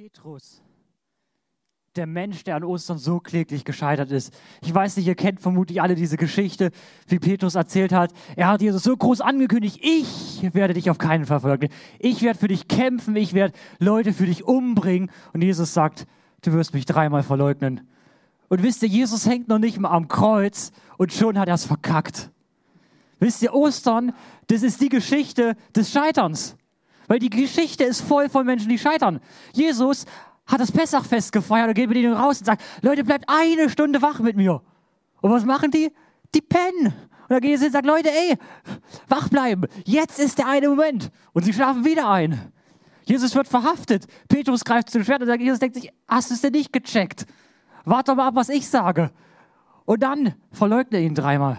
Petrus, der Mensch, der an Ostern so kläglich gescheitert ist. Ich weiß nicht, ihr kennt vermutlich alle diese Geschichte, wie Petrus erzählt hat. Er hat Jesus so groß angekündigt, ich werde dich auf keinen Fall verleugnen. Ich werde für dich kämpfen, ich werde Leute für dich umbringen. Und Jesus sagt, du wirst mich dreimal verleugnen. Und wisst ihr, Jesus hängt noch nicht mal am Kreuz und schon hat er es verkackt. Wisst ihr, Ostern, das ist die Geschichte des Scheiterns. Weil die Geschichte ist voll von Menschen, die scheitern. Jesus hat das Pessachfest gefeiert und geht mit ihnen raus und sagt, Leute, bleibt eine Stunde wach mit mir. Und was machen die? Die pennen. Und dann geht Jesus und sagt, Leute, ey, wach bleiben. Jetzt ist der eine Moment. Und sie schlafen wieder ein. Jesus wird verhaftet. Petrus greift zum Schwert und sagt, Jesus denkt sich, hast du es denn nicht gecheckt? Warte mal ab, was ich sage. Und dann verleugnet er ihn dreimal.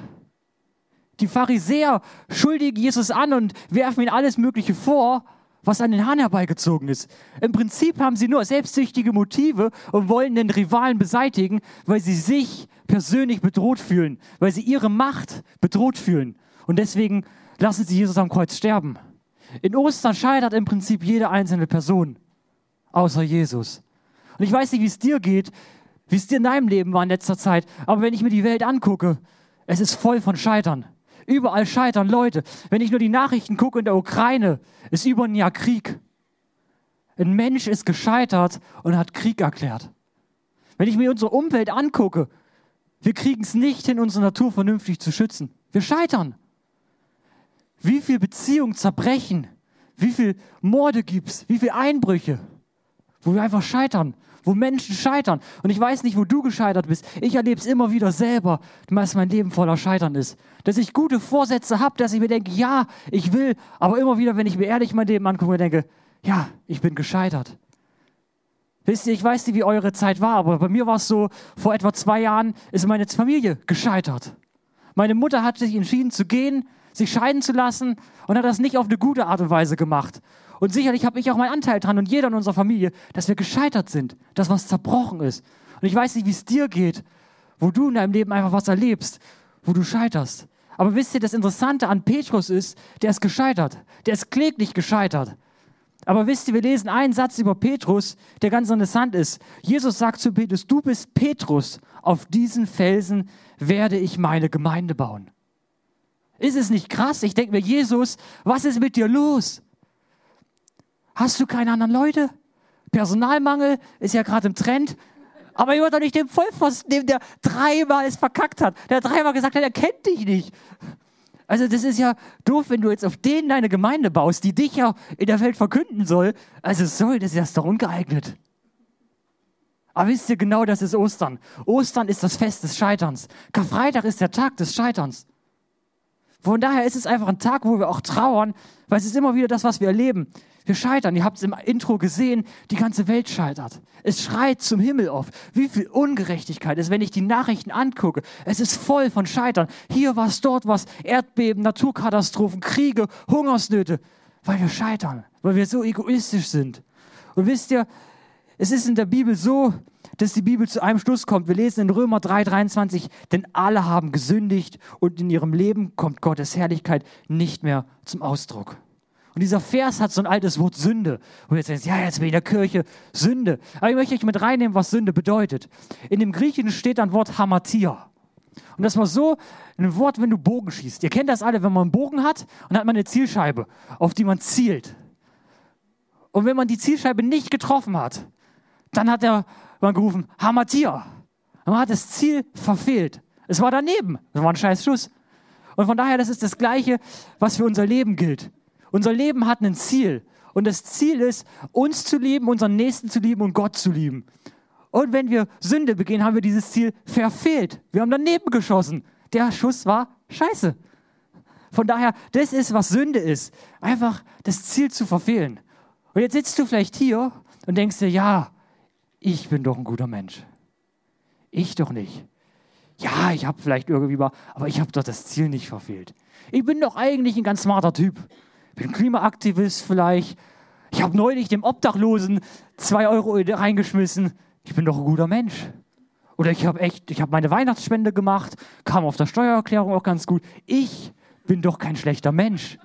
Die Pharisäer schuldigen Jesus an und werfen ihm alles Mögliche vor was an den Hahn herbeigezogen ist. Im Prinzip haben sie nur selbstsüchtige Motive und wollen den Rivalen beseitigen, weil sie sich persönlich bedroht fühlen, weil sie ihre Macht bedroht fühlen. Und deswegen lassen sie Jesus am Kreuz sterben. In Ostern scheitert im Prinzip jede einzelne Person, außer Jesus. Und ich weiß nicht, wie es dir geht, wie es dir in deinem Leben war in letzter Zeit, aber wenn ich mir die Welt angucke, es ist voll von Scheitern. Überall scheitern Leute. Wenn ich nur die Nachrichten gucke in der Ukraine, ist über ein Jahr Krieg. Ein Mensch ist gescheitert und hat Krieg erklärt. Wenn ich mir unsere Umwelt angucke, wir kriegen es nicht hin, unsere Natur vernünftig zu schützen. Wir scheitern. Wie viele Beziehungen zerbrechen, wie viele Morde gibt es, wie viele Einbrüche, wo wir einfach scheitern wo Menschen scheitern. Und ich weiß nicht, wo du gescheitert bist. Ich erlebe es immer wieder selber, dass mein Leben voller Scheitern ist. Dass ich gute Vorsätze habe, dass ich mir denke, ja, ich will, aber immer wieder, wenn ich mir ehrlich mein Leben angucke, denke, ja, ich bin gescheitert. Wisst ihr, ich weiß nicht, wie eure Zeit war, aber bei mir war es so, vor etwa zwei Jahren ist meine Familie gescheitert. Meine Mutter hat sich entschieden zu gehen, sich scheiden zu lassen und hat das nicht auf eine gute Art und Weise gemacht. Und sicherlich habe ich auch meinen Anteil dran und jeder in unserer Familie, dass wir gescheitert sind, dass was zerbrochen ist. Und ich weiß nicht, wie es dir geht, wo du in deinem Leben einfach was erlebst, wo du scheiterst. Aber wisst ihr, das Interessante an Petrus ist, der ist gescheitert. Der ist kläglich gescheitert. Aber wisst ihr, wir lesen einen Satz über Petrus, der ganz interessant ist. Jesus sagt zu Petrus, du bist Petrus, auf diesen Felsen werde ich meine Gemeinde bauen. Ist es nicht krass? Ich denke mir, Jesus, was ist mit dir los? Hast du keine anderen Leute? Personalmangel ist ja gerade im Trend. Aber ihr wollt doch nicht den Vollpfosten nehmen, der dreimal es verkackt hat. Der dreimal gesagt hat, er kennt dich nicht. Also das ist ja doof, wenn du jetzt auf den deine Gemeinde baust, die dich ja in der Welt verkünden soll. Also soll, das ist doch ungeeignet. Aber wisst ihr genau, das ist Ostern. Ostern ist das Fest des Scheiterns. Karfreitag ist der Tag des Scheiterns. Von daher ist es einfach ein Tag, wo wir auch trauern, weil es ist immer wieder das, was wir erleben. Wir scheitern. Ihr habt es im Intro gesehen, die ganze Welt scheitert. Es schreit zum Himmel auf. Wie viel Ungerechtigkeit ist, wenn ich die Nachrichten angucke. Es ist voll von Scheitern. Hier was, dort was, Erdbeben, Naturkatastrophen, Kriege, Hungersnöte. Weil wir scheitern, weil wir so egoistisch sind. Und wisst ihr, es ist in der Bibel so, dass die Bibel zu einem Schluss kommt. Wir lesen in Römer 3:23, denn alle haben gesündigt und in ihrem Leben kommt Gottes Herrlichkeit nicht mehr zum Ausdruck. Und dieser Vers hat so ein altes Wort Sünde. Und jetzt denkst, ja, jetzt bin ich in der Kirche, Sünde. Aber ich möchte euch mit reinnehmen, was Sünde bedeutet. In dem Griechischen steht ein Wort Hamatia. Und das war so ein Wort, wenn du Bogen schießt. Ihr kennt das alle, wenn man einen Bogen hat und hat man eine Zielscheibe, auf die man zielt. Und wenn man die Zielscheibe nicht getroffen hat, dann hat er man gerufen, Hamatia. Und man hat das Ziel verfehlt. Es war daneben. Das war ein scheiß Schuss. Und von daher, das ist das Gleiche, was für unser Leben gilt. Unser Leben hat ein Ziel. Und das Ziel ist, uns zu lieben, unseren Nächsten zu lieben und Gott zu lieben. Und wenn wir Sünde begehen, haben wir dieses Ziel verfehlt. Wir haben daneben geschossen. Der Schuss war scheiße. Von daher, das ist, was Sünde ist. Einfach das Ziel zu verfehlen. Und jetzt sitzt du vielleicht hier und denkst dir, ja, ich bin doch ein guter Mensch. Ich doch nicht. Ja, ich habe vielleicht irgendwie mal, aber ich habe doch das Ziel nicht verfehlt. Ich bin doch eigentlich ein ganz smarter Typ bin Klimaaktivist vielleicht. Ich habe neulich dem Obdachlosen zwei Euro reingeschmissen. Ich bin doch ein guter Mensch. Oder ich habe echt, ich habe meine Weihnachtsspende gemacht, kam auf der Steuererklärung auch ganz gut. Ich bin doch kein schlechter Mensch.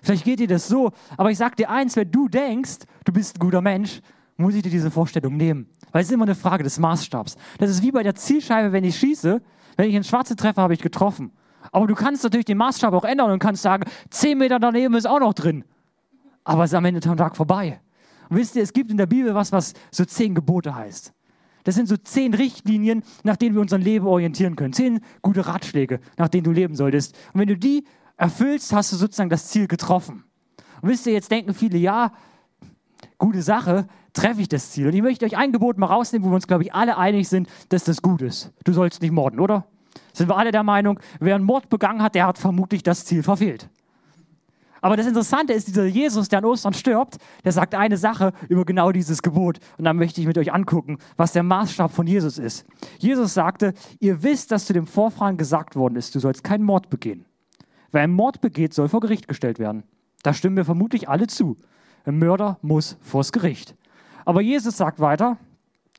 Vielleicht geht dir das so, aber ich sag dir eins, wenn du denkst, du bist ein guter Mensch, muss ich dir diese Vorstellung nehmen. Weil es ist immer eine Frage des Maßstabs. Das ist wie bei der Zielscheibe, wenn ich schieße. Wenn ich einen Schwarze treffe, habe ich getroffen. Aber du kannst natürlich den Maßstab auch ändern und kannst sagen, zehn Meter daneben ist auch noch drin. Aber es ist am Ende vom Tag vorbei. Und wisst ihr, es gibt in der Bibel was, was so zehn Gebote heißt. Das sind so zehn Richtlinien, nach denen wir unser Leben orientieren können. Zehn gute Ratschläge, nach denen du leben solltest. Und wenn du die erfüllst, hast du sozusagen das Ziel getroffen. Und wisst ihr, jetzt denken viele, ja, gute Sache, treffe ich das Ziel. Und ich möchte euch ein Gebot mal rausnehmen, wo wir uns, glaube ich, alle einig sind, dass das gut ist. Du sollst nicht morden, oder? Sind wir alle der Meinung, wer einen Mord begangen hat, der hat vermutlich das Ziel verfehlt. Aber das Interessante ist, dieser Jesus, der an Ostern stirbt, der sagt eine Sache über genau dieses Gebot. Und dann möchte ich mit euch angucken, was der Maßstab von Jesus ist. Jesus sagte, ihr wisst, dass zu dem Vorfahren gesagt worden ist, du sollst keinen Mord begehen. Wer einen Mord begeht, soll vor Gericht gestellt werden. Da stimmen wir vermutlich alle zu. Ein Mörder muss vors Gericht. Aber Jesus sagt weiter,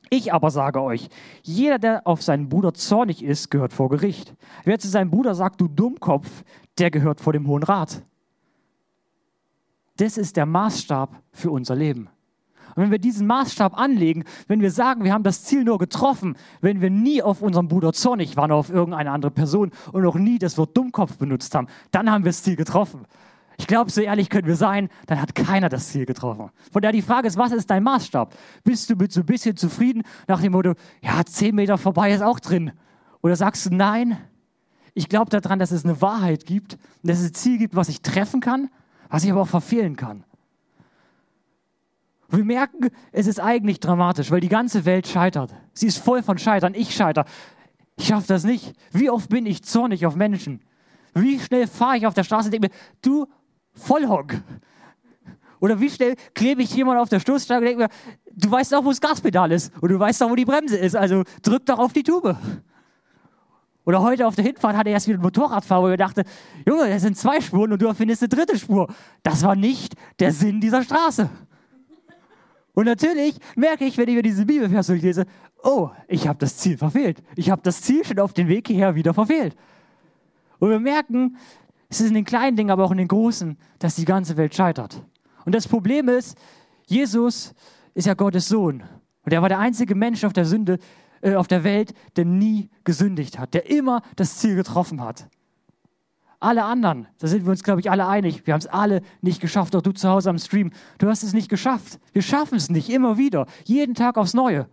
ich aber sage euch, jeder, der auf seinen Bruder zornig ist, gehört vor Gericht. Wer zu seinem Bruder sagt, du Dummkopf, der gehört vor dem Hohen Rat. Das ist der Maßstab für unser Leben. Und wenn wir diesen Maßstab anlegen, wenn wir sagen, wir haben das Ziel nur getroffen, wenn wir nie auf unseren Bruder zornig waren, auf irgendeine andere Person und auch nie das Wort Dummkopf benutzt haben, dann haben wir das Ziel getroffen. Ich glaube, so ehrlich können wir sein, dann hat keiner das Ziel getroffen. Von daher die Frage ist, was ist dein Maßstab? Bist du mit so ein bisschen zufrieden nach dem Motto, ja, zehn Meter vorbei ist auch drin? Oder sagst du, nein, ich glaube daran, dass es eine Wahrheit gibt, dass es ein Ziel gibt, was ich treffen kann, was ich aber auch verfehlen kann. Und wir merken, es ist eigentlich dramatisch, weil die ganze Welt scheitert. Sie ist voll von Scheitern. Ich scheiter. Ich schaffe das nicht. Wie oft bin ich zornig auf Menschen? Wie schnell fahre ich auf der Straße und denke mir, du Vollhonk. Oder wie schnell klebe ich jemand auf der Stoßstange und denke mir, du weißt doch, wo das Gaspedal ist und du weißt doch, wo die Bremse ist, also drück doch auf die Tube. Oder heute auf der Hinfahrt hatte er erst wieder ein Motorradfahrer, wo er dachte, Junge, das sind zwei Spuren und du erfindest eine dritte Spur. Das war nicht der Sinn dieser Straße. Und natürlich merke ich, wenn ich mir diese Bibelvers durchlese, oh, ich habe das Ziel verfehlt. Ich habe das Ziel schon auf dem Weg hierher wieder verfehlt. Und wir merken, es ist in den kleinen Dingen, aber auch in den großen, dass die ganze Welt scheitert. Und das Problem ist, Jesus ist ja Gottes Sohn. Und er war der einzige Mensch auf der Sünde, äh, auf der Welt, der nie gesündigt hat, der immer das Ziel getroffen hat. Alle anderen, da sind wir uns, glaube ich, alle einig, wir haben es alle nicht geschafft, auch du zu Hause am Stream, du hast es nicht geschafft. Wir schaffen es nicht, immer wieder, jeden Tag aufs Neue.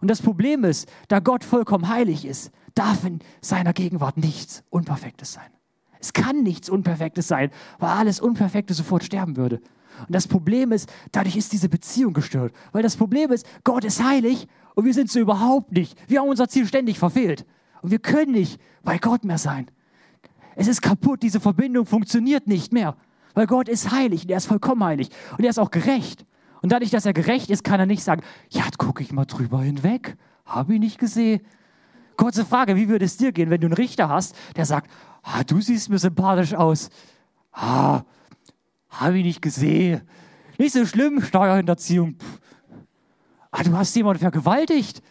Und das Problem ist, da Gott vollkommen heilig ist, darf in seiner Gegenwart nichts Unperfektes sein. Es kann nichts Unperfektes sein, weil alles Unperfekte sofort sterben würde. Und das Problem ist, dadurch ist diese Beziehung gestört. Weil das Problem ist, Gott ist heilig und wir sind so überhaupt nicht. Wir haben unser Ziel ständig verfehlt. Und wir können nicht bei Gott mehr sein. Es ist kaputt, diese Verbindung funktioniert nicht mehr. Weil Gott ist heilig und er ist vollkommen heilig. Und er ist auch gerecht. Und dadurch, dass er gerecht ist, kann er nicht sagen, ja, gucke ich mal drüber hinweg. Habe ich nicht gesehen. Kurze Frage, wie würde es dir gehen, wenn du einen Richter hast, der sagt, ah, du siehst mir sympathisch aus. Ah, habe ich nicht gesehen. Nicht so schlimm, Steuerhinterziehung. Ah, du hast jemanden vergewaltigt.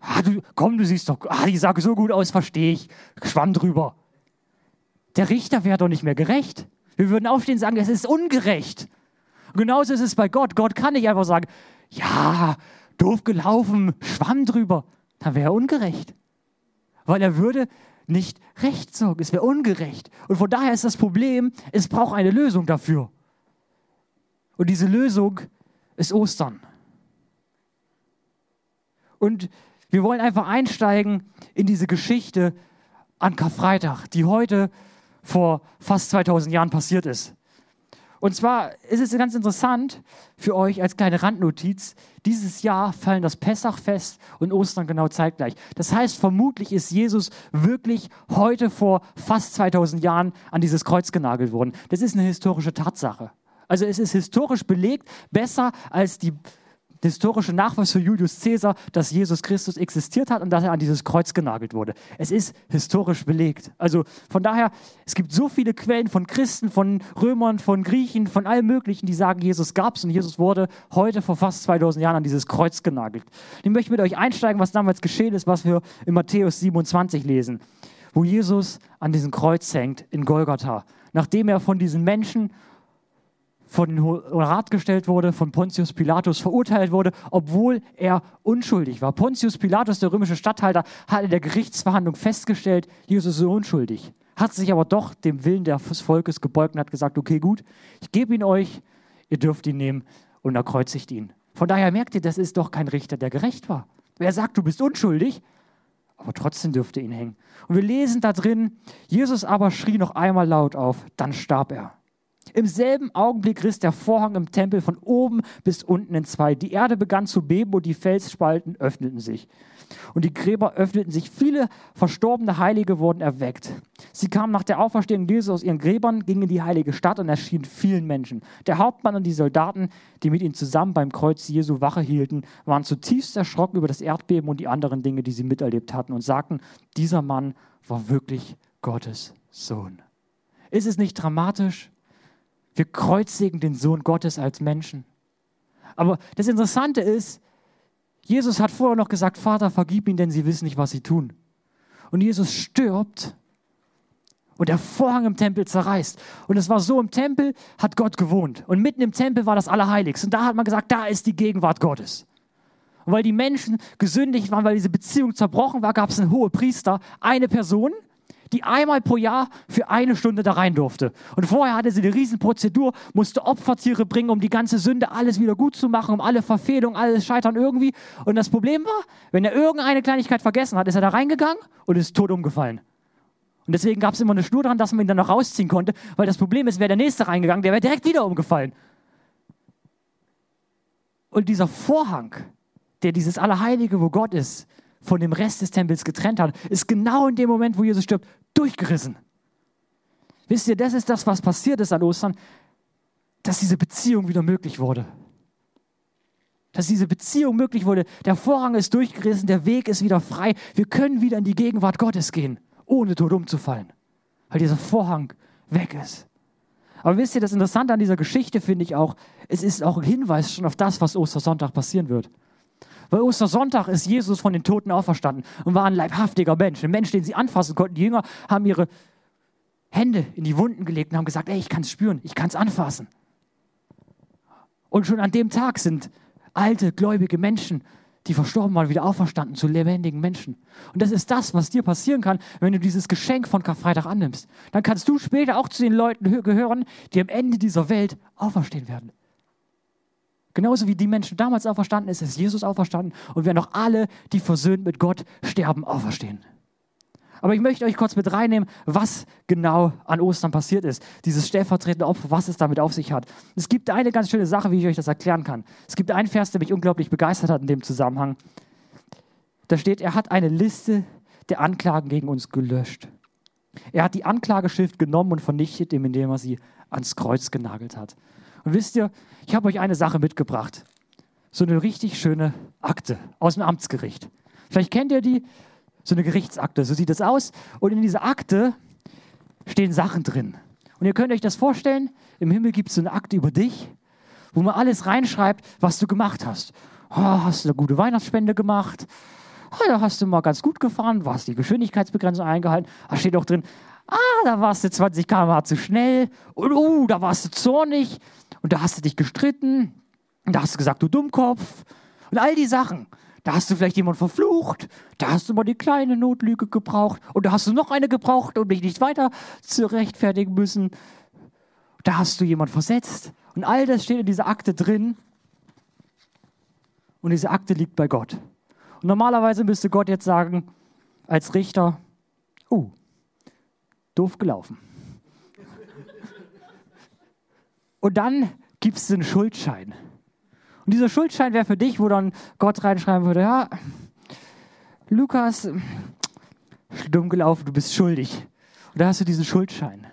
Ah, du, komm, du siehst doch, ah, die sah so gut aus, verstehe ich. Schwamm drüber. Der Richter wäre doch nicht mehr gerecht. Wir würden aufstehen und sagen, es ist ungerecht. Und genauso ist es bei Gott. Gott kann nicht einfach sagen, ja, doof gelaufen, schwamm drüber. Dann wäre er ungerecht. Weil er würde nicht recht sorgen. Es wäre ungerecht. Und von daher ist das Problem, es braucht eine Lösung dafür. Und diese Lösung ist Ostern. Und wir wollen einfach einsteigen in diese Geschichte an Karfreitag, die heute vor fast 2000 Jahren passiert ist. Und zwar ist es ganz interessant für euch als kleine Randnotiz, dieses Jahr fallen das Pessachfest und Ostern genau zeitgleich. Das heißt, vermutlich ist Jesus wirklich heute vor fast 2000 Jahren an dieses Kreuz genagelt worden. Das ist eine historische Tatsache. Also es ist historisch belegt, besser als die historische Nachweis für Julius Caesar, dass Jesus Christus existiert hat und dass er an dieses Kreuz genagelt wurde. Es ist historisch belegt. Also von daher, es gibt so viele Quellen von Christen, von Römern, von Griechen, von allem Möglichen, die sagen, Jesus gab es und Jesus wurde heute vor fast 2000 Jahren an dieses Kreuz genagelt. Ich möchte mit euch einsteigen, was damals geschehen ist, was wir in Matthäus 27 lesen, wo Jesus an diesem Kreuz hängt in Golgatha, nachdem er von diesen Menschen vor den Rat gestellt wurde, von Pontius Pilatus verurteilt wurde, obwohl er unschuldig war. Pontius Pilatus, der römische Statthalter, hat in der Gerichtsverhandlung festgestellt, Jesus ist unschuldig, hat sich aber doch dem Willen des Volkes gebeugt und hat gesagt, okay, gut, ich gebe ihn euch, ihr dürft ihn nehmen und erkreuzigt ihn. Von daher merkt ihr, das ist doch kein Richter, der gerecht war. Wer sagt, du bist unschuldig, aber trotzdem dürfte ihn hängen. Und wir lesen da drin, Jesus aber schrie noch einmal laut auf, dann starb er. Im selben Augenblick riss der Vorhang im Tempel von oben bis unten in zwei. Die Erde begann zu beben und die Felsspalten öffneten sich. Und die Gräber öffneten sich. Viele verstorbene Heilige wurden erweckt. Sie kamen nach der Auferstehung Jesus aus ihren Gräbern, gingen in die heilige Stadt und erschienen vielen Menschen. Der Hauptmann und die Soldaten, die mit ihnen zusammen beim Kreuz Jesu Wache hielten, waren zutiefst erschrocken über das Erdbeben und die anderen Dinge, die sie miterlebt hatten und sagten, dieser Mann war wirklich Gottes Sohn. Ist es nicht dramatisch? Wir kreuzigen den Sohn Gottes als Menschen. Aber das Interessante ist, Jesus hat vorher noch gesagt, Vater, vergib ihnen, denn sie wissen nicht, was sie tun. Und Jesus stirbt und der Vorhang im Tempel zerreißt. Und es war so, im Tempel hat Gott gewohnt. Und mitten im Tempel war das Allerheiligste. Und da hat man gesagt, da ist die Gegenwart Gottes. Und weil die Menschen gesündigt waren, weil diese Beziehung zerbrochen war, gab es einen hohen Priester, eine Person, die einmal pro Jahr für eine Stunde da rein durfte. Und vorher hatte sie eine Riesenprozedur, musste Opfertiere bringen, um die ganze Sünde alles wieder gut zu machen, um alle Verfehlungen, alles Scheitern irgendwie. Und das Problem war, wenn er irgendeine Kleinigkeit vergessen hat, ist er da reingegangen und ist tot umgefallen. Und deswegen gab es immer eine Schnur dran, dass man ihn dann noch rausziehen konnte, weil das Problem ist, wäre der Nächste reingegangen, der wäre direkt wieder umgefallen. Und dieser Vorhang, der dieses Allerheilige, wo Gott ist, von dem Rest des Tempels getrennt hat, ist genau in dem Moment, wo Jesus stirbt, durchgerissen. Wisst ihr, das ist das, was passiert ist an Ostern, dass diese Beziehung wieder möglich wurde. Dass diese Beziehung möglich wurde. Der Vorhang ist durchgerissen, der Weg ist wieder frei. Wir können wieder in die Gegenwart Gottes gehen, ohne tot umzufallen, weil dieser Vorhang weg ist. Aber wisst ihr, das Interessante an dieser Geschichte finde ich auch, es ist auch ein Hinweis schon auf das, was Ostersonntag passieren wird. Weil Ostersonntag ist Jesus von den Toten auferstanden und war ein leibhaftiger Mensch. Ein Mensch, den sie anfassen konnten. Die Jünger haben ihre Hände in die Wunden gelegt und haben gesagt, ey, ich kann es spüren, ich kann es anfassen. Und schon an dem Tag sind alte, gläubige Menschen, die verstorben waren, wieder auferstanden zu lebendigen Menschen. Und das ist das, was dir passieren kann, wenn du dieses Geschenk von Karfreitag annimmst. Dann kannst du später auch zu den Leuten gehören, die am Ende dieser Welt auferstehen werden. Genauso wie die Menschen damals auferstanden ist, ist Jesus auferstanden und werden auch alle, die versöhnt mit Gott sterben, auferstehen. Aber ich möchte euch kurz mit reinnehmen, was genau an Ostern passiert ist. Dieses stellvertretende Opfer, was es damit auf sich hat. Es gibt eine ganz schöne Sache, wie ich euch das erklären kann. Es gibt einen Vers, der mich unglaublich begeistert hat in dem Zusammenhang. Da steht, er hat eine Liste der Anklagen gegen uns gelöscht. Er hat die Anklageschrift genommen und vernichtet, indem er sie ans Kreuz genagelt hat. Und wisst ihr, ich habe euch eine Sache mitgebracht. So eine richtig schöne Akte aus dem Amtsgericht. Vielleicht kennt ihr die, so eine Gerichtsakte. So sieht es aus. Und in dieser Akte stehen Sachen drin. Und ihr könnt euch das vorstellen, im Himmel gibt es so eine Akte über dich, wo man alles reinschreibt, was du gemacht hast. Oh, hast du eine gute Weihnachtsspende gemacht? Oh, da hast du mal ganz gut gefahren, hast die Geschwindigkeitsbegrenzung eingehalten. Da steht auch drin, ah, da warst du 20 km/h zu schnell. Und oh, da warst du zornig und da hast du dich gestritten und da hast du gesagt, du Dummkopf und all die Sachen. Da hast du vielleicht jemanden verflucht, da hast du mal die kleine Notlüge gebraucht und da hast du noch eine gebraucht und dich nicht weiter zu rechtfertigen müssen. Da hast du jemanden versetzt und all das steht in dieser Akte drin und diese Akte liegt bei Gott. Und normalerweise müsste Gott jetzt sagen, als Richter, oh, doof gelaufen. Und dann gibt es einen Schuldschein. Und dieser Schuldschein wäre für dich, wo dann Gott reinschreiben würde, ja, Lukas, dumm gelaufen, du bist schuldig. Und da hast du diesen Schuldschein.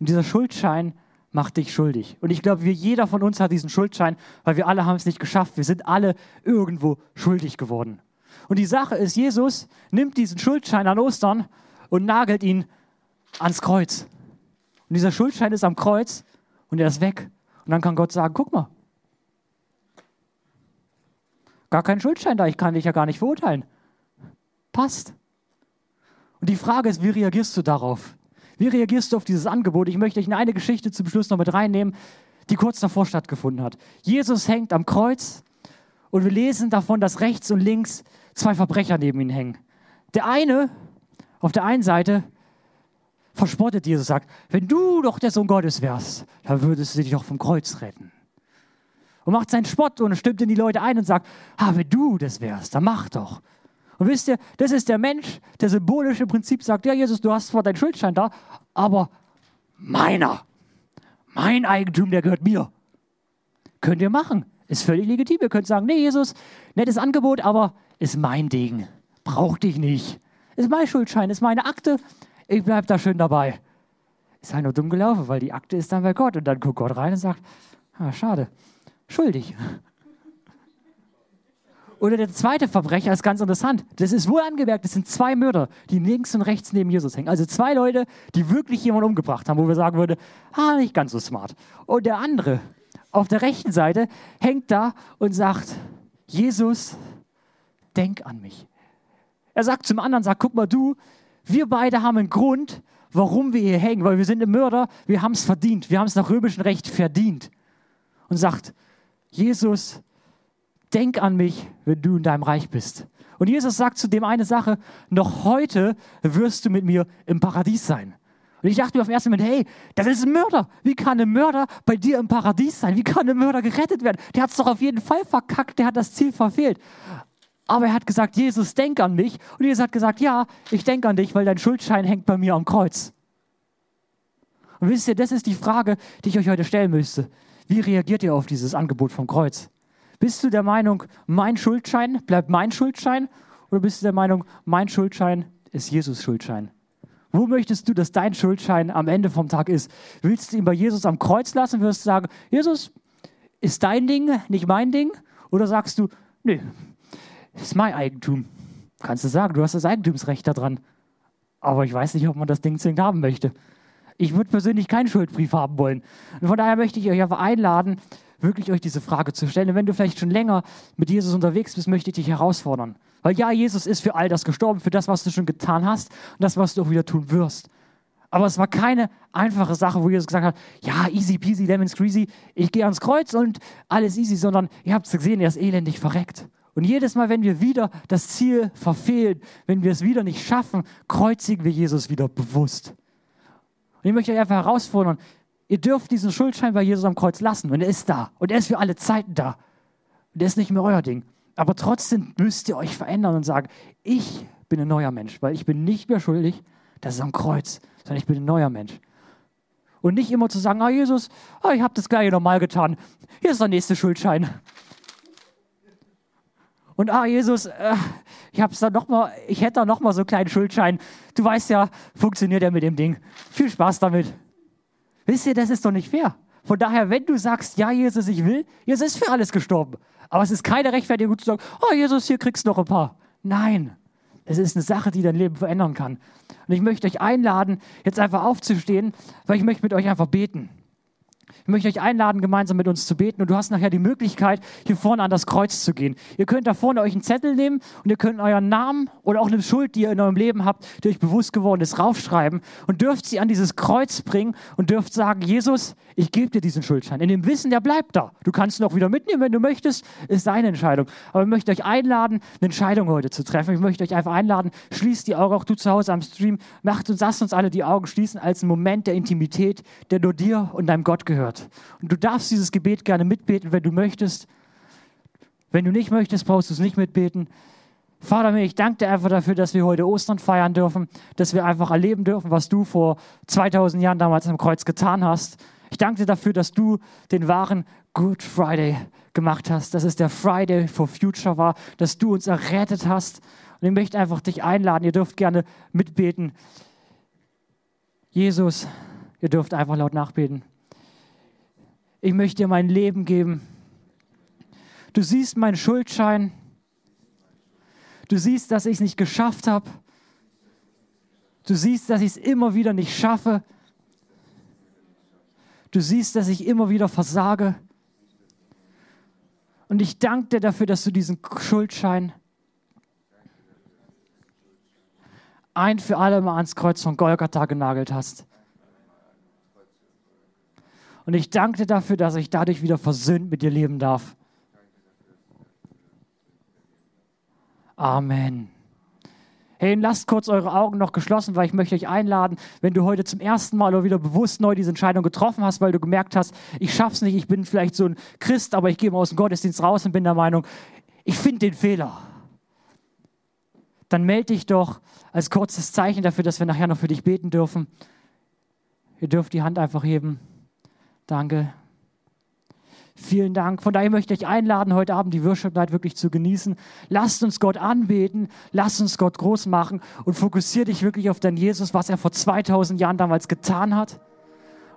Und dieser Schuldschein macht dich schuldig. Und ich glaube, wir, jeder von uns hat diesen Schuldschein, weil wir alle haben es nicht geschafft. Wir sind alle irgendwo schuldig geworden. Und die Sache ist, Jesus nimmt diesen Schuldschein an Ostern und nagelt ihn ans Kreuz. Und dieser Schuldschein ist am Kreuz und er ist weg. Und dann kann Gott sagen, guck mal, gar kein Schuldschein da, ich kann dich ja gar nicht verurteilen. Passt. Und die Frage ist, wie reagierst du darauf? Wie reagierst du auf dieses Angebot? Ich möchte euch in eine Geschichte zum Schluss noch mit reinnehmen, die kurz davor stattgefunden hat. Jesus hängt am Kreuz und wir lesen davon, dass rechts und links zwei Verbrecher neben ihm hängen. Der eine, auf der einen Seite, verspottet Jesus, sagt, wenn du doch der Sohn Gottes wärst, dann würdest du dich doch vom Kreuz retten. Und macht seinen Spott und stimmt in die Leute ein und sagt, ah, wenn du das wärst, dann mach doch. Und wisst ihr, das ist der Mensch, der symbolisch im Prinzip sagt, ja Jesus, du hast zwar deinen Schuldschein da, aber meiner, mein Eigentum, der gehört mir. Könnt ihr machen. Ist völlig legitim. Ihr könnt sagen, nee Jesus, nettes Angebot, aber ist mein Ding. Brauch dich nicht. Ist mein Schuldschein, ist meine Akte. Ich bleib da schön dabei. Ist halt nur dumm gelaufen, weil die Akte ist dann bei Gott. Und dann guckt Gott rein und sagt, ah, schade, schuldig. Oder der zweite Verbrecher ist ganz interessant. Das ist wohl angemerkt, das sind zwei Mörder, die links und rechts neben Jesus hängen. Also zwei Leute, die wirklich jemanden umgebracht haben, wo wir sagen würden, ah, nicht ganz so smart. Und der andere auf der rechten Seite hängt da und sagt, Jesus, denk an mich. Er sagt zum anderen, sagt, guck mal du, wir beide haben einen Grund, warum wir hier hängen, weil wir sind im Mörder, wir haben es verdient, wir haben es nach römischem Recht verdient. Und sagt, Jesus, denk an mich, wenn du in deinem Reich bist. Und Jesus sagt zu dem eine Sache, noch heute wirst du mit mir im Paradies sein. Und ich dachte mir auf den ersten Moment, hey, das ist ein Mörder. Wie kann ein Mörder bei dir im Paradies sein? Wie kann ein Mörder gerettet werden? Der hat es doch auf jeden Fall verkackt, der hat das Ziel verfehlt. Aber er hat gesagt, Jesus, denk an mich. Und Jesus hat gesagt, ja, ich denke an dich, weil dein Schuldschein hängt bei mir am Kreuz. Und wisst ihr, das ist die Frage, die ich euch heute stellen müsste. Wie reagiert ihr auf dieses Angebot vom Kreuz? Bist du der Meinung, mein Schuldschein bleibt mein Schuldschein? Oder bist du der Meinung, mein Schuldschein ist Jesus Schuldschein? Wo möchtest du, dass dein Schuldschein am Ende vom Tag ist? Willst du ihn bei Jesus am Kreuz lassen? Wirst du sagen, Jesus, ist dein Ding, nicht mein Ding? Oder sagst du, nö, ist mein Eigentum? Kannst du sagen, du hast das Eigentumsrecht daran. Aber ich weiß nicht, ob man das Ding zwingend haben möchte. Ich würde persönlich keinen Schuldbrief haben wollen. Und von daher möchte ich euch einfach einladen, wirklich euch diese Frage zu stellen. Und wenn du vielleicht schon länger mit Jesus unterwegs bist, möchte ich dich herausfordern. Weil ja, Jesus ist für all das gestorben, für das, was du schon getan hast und das, was du auch wieder tun wirst. Aber es war keine einfache Sache, wo Jesus gesagt hat, ja, easy peasy, lemon squeezy, ich gehe ans Kreuz und alles easy, sondern ihr habt es gesehen, er ist elendig verreckt. Und jedes Mal, wenn wir wieder das Ziel verfehlen, wenn wir es wieder nicht schaffen, kreuzigen wir Jesus wieder bewusst. Und ich möchte euch einfach herausfordern, ihr dürft diesen Schuldschein bei Jesus am Kreuz lassen und er ist da und er ist für alle Zeiten da. Und er ist nicht mehr euer Ding. Aber trotzdem müsst ihr euch verändern und sagen, ich bin ein neuer Mensch, weil ich bin nicht mehr schuldig, das ist am Kreuz, sondern ich bin ein neuer Mensch. Und nicht immer zu sagen, ah Jesus, ah, ich habe das gleiche normal getan, hier ist der nächste Schuldschein. Und ah Jesus, äh, ich hab's da noch mal, ich hätte da noch mal so einen kleinen Schuldschein. Du weißt ja, funktioniert er mit dem Ding. Viel Spaß damit. Wisst ihr, das ist doch nicht fair. Von daher, wenn du sagst, ja Jesus, ich will, Jesus ist für alles gestorben. Aber es ist keine Rechtfertigung zu sagen, oh Jesus, hier kriegst du noch ein paar. Nein, es ist eine Sache, die dein Leben verändern kann. Und ich möchte euch einladen, jetzt einfach aufzustehen, weil ich möchte mit euch einfach beten. Ich möchte euch einladen, gemeinsam mit uns zu beten. Und du hast nachher die Möglichkeit, hier vorne an das Kreuz zu gehen. Ihr könnt da vorne euch einen Zettel nehmen und ihr könnt euren Namen oder auch eine Schuld, die ihr in eurem Leben habt, die euch bewusst geworden ist, raufschreiben und dürft sie an dieses Kreuz bringen und dürft sagen, Jesus, ich gebe dir diesen Schuldschein. In dem Wissen, der bleibt da. Du kannst ihn auch wieder mitnehmen, wenn du möchtest, ist deine Entscheidung. Aber ich möchte euch einladen, eine Entscheidung heute zu treffen. Ich möchte euch einfach einladen, schließt die Augen, auch du zu Hause am Stream, macht uns, lasst uns alle die Augen schließen als einen Moment der Intimität, der nur dir und deinem Gott gehört gehört. Und du darfst dieses Gebet gerne mitbeten, wenn du möchtest. Wenn du nicht möchtest, brauchst du es nicht mitbeten. Vater, ich danke dir einfach dafür, dass wir heute Ostern feiern dürfen, dass wir einfach erleben dürfen, was du vor 2000 Jahren damals am Kreuz getan hast. Ich danke dir dafür, dass du den wahren Good Friday gemacht hast, dass es der Friday for Future war, dass du uns errettet hast. Und ich möchte einfach dich einladen, ihr dürft gerne mitbeten. Jesus, ihr dürft einfach laut nachbeten ich möchte dir mein Leben geben. Du siehst meinen Schuldschein. Du siehst, dass ich es nicht geschafft habe. Du siehst, dass ich es immer wieder nicht schaffe. Du siehst, dass ich immer wieder versage. Und ich danke dir dafür, dass du diesen Schuldschein ein für alle Mal ans Kreuz von Golgatha genagelt hast. Und ich danke dir dafür, dass ich dadurch wieder versöhnt mit dir leben darf. Amen. Hey, lasst kurz eure Augen noch geschlossen, weil ich möchte euch einladen, wenn du heute zum ersten Mal oder wieder bewusst neu diese Entscheidung getroffen hast, weil du gemerkt hast, ich schaff's nicht, ich bin vielleicht so ein Christ, aber ich gehe mal aus dem Gottesdienst raus und bin der Meinung, ich finde den Fehler. Dann melde dich doch als kurzes Zeichen dafür, dass wir nachher noch für dich beten dürfen. Ihr dürft die Hand einfach heben. Danke. Vielen Dank. Von daher möchte ich euch einladen, heute Abend die Worship Night wirklich zu genießen. Lasst uns Gott anbeten, lasst uns Gott groß machen und fokussiert dich wirklich auf den Jesus, was er vor 2000 Jahren damals getan hat.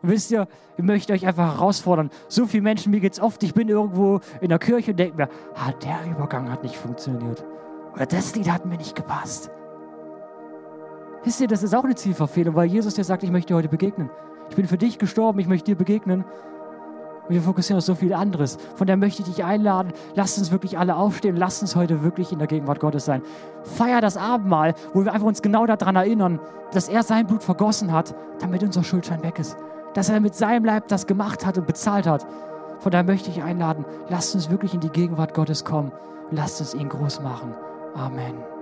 Und wisst ihr, ich möchte euch einfach herausfordern. So viele Menschen, mir geht es oft, ich bin irgendwo in der Kirche und denke mir, ah, der Übergang hat nicht funktioniert. Oder das Lied hat mir nicht gepasst. Wisst ihr, das ist auch eine Zielverfehlung, weil Jesus dir sagt, ich möchte dir heute begegnen. Ich bin für dich gestorben, ich möchte dir begegnen. Und wir fokussieren auf so viel anderes. Von daher möchte ich dich einladen, lasst uns wirklich alle aufstehen, lasst uns heute wirklich in der Gegenwart Gottes sein. Feier das Abendmahl, wo wir einfach uns genau daran erinnern, dass er sein Blut vergossen hat, damit unser Schuldschein weg ist. Dass er mit seinem Leib das gemacht hat und bezahlt hat. Von daher möchte ich einladen, lasst uns wirklich in die Gegenwart Gottes kommen. Lasst uns ihn groß machen. Amen.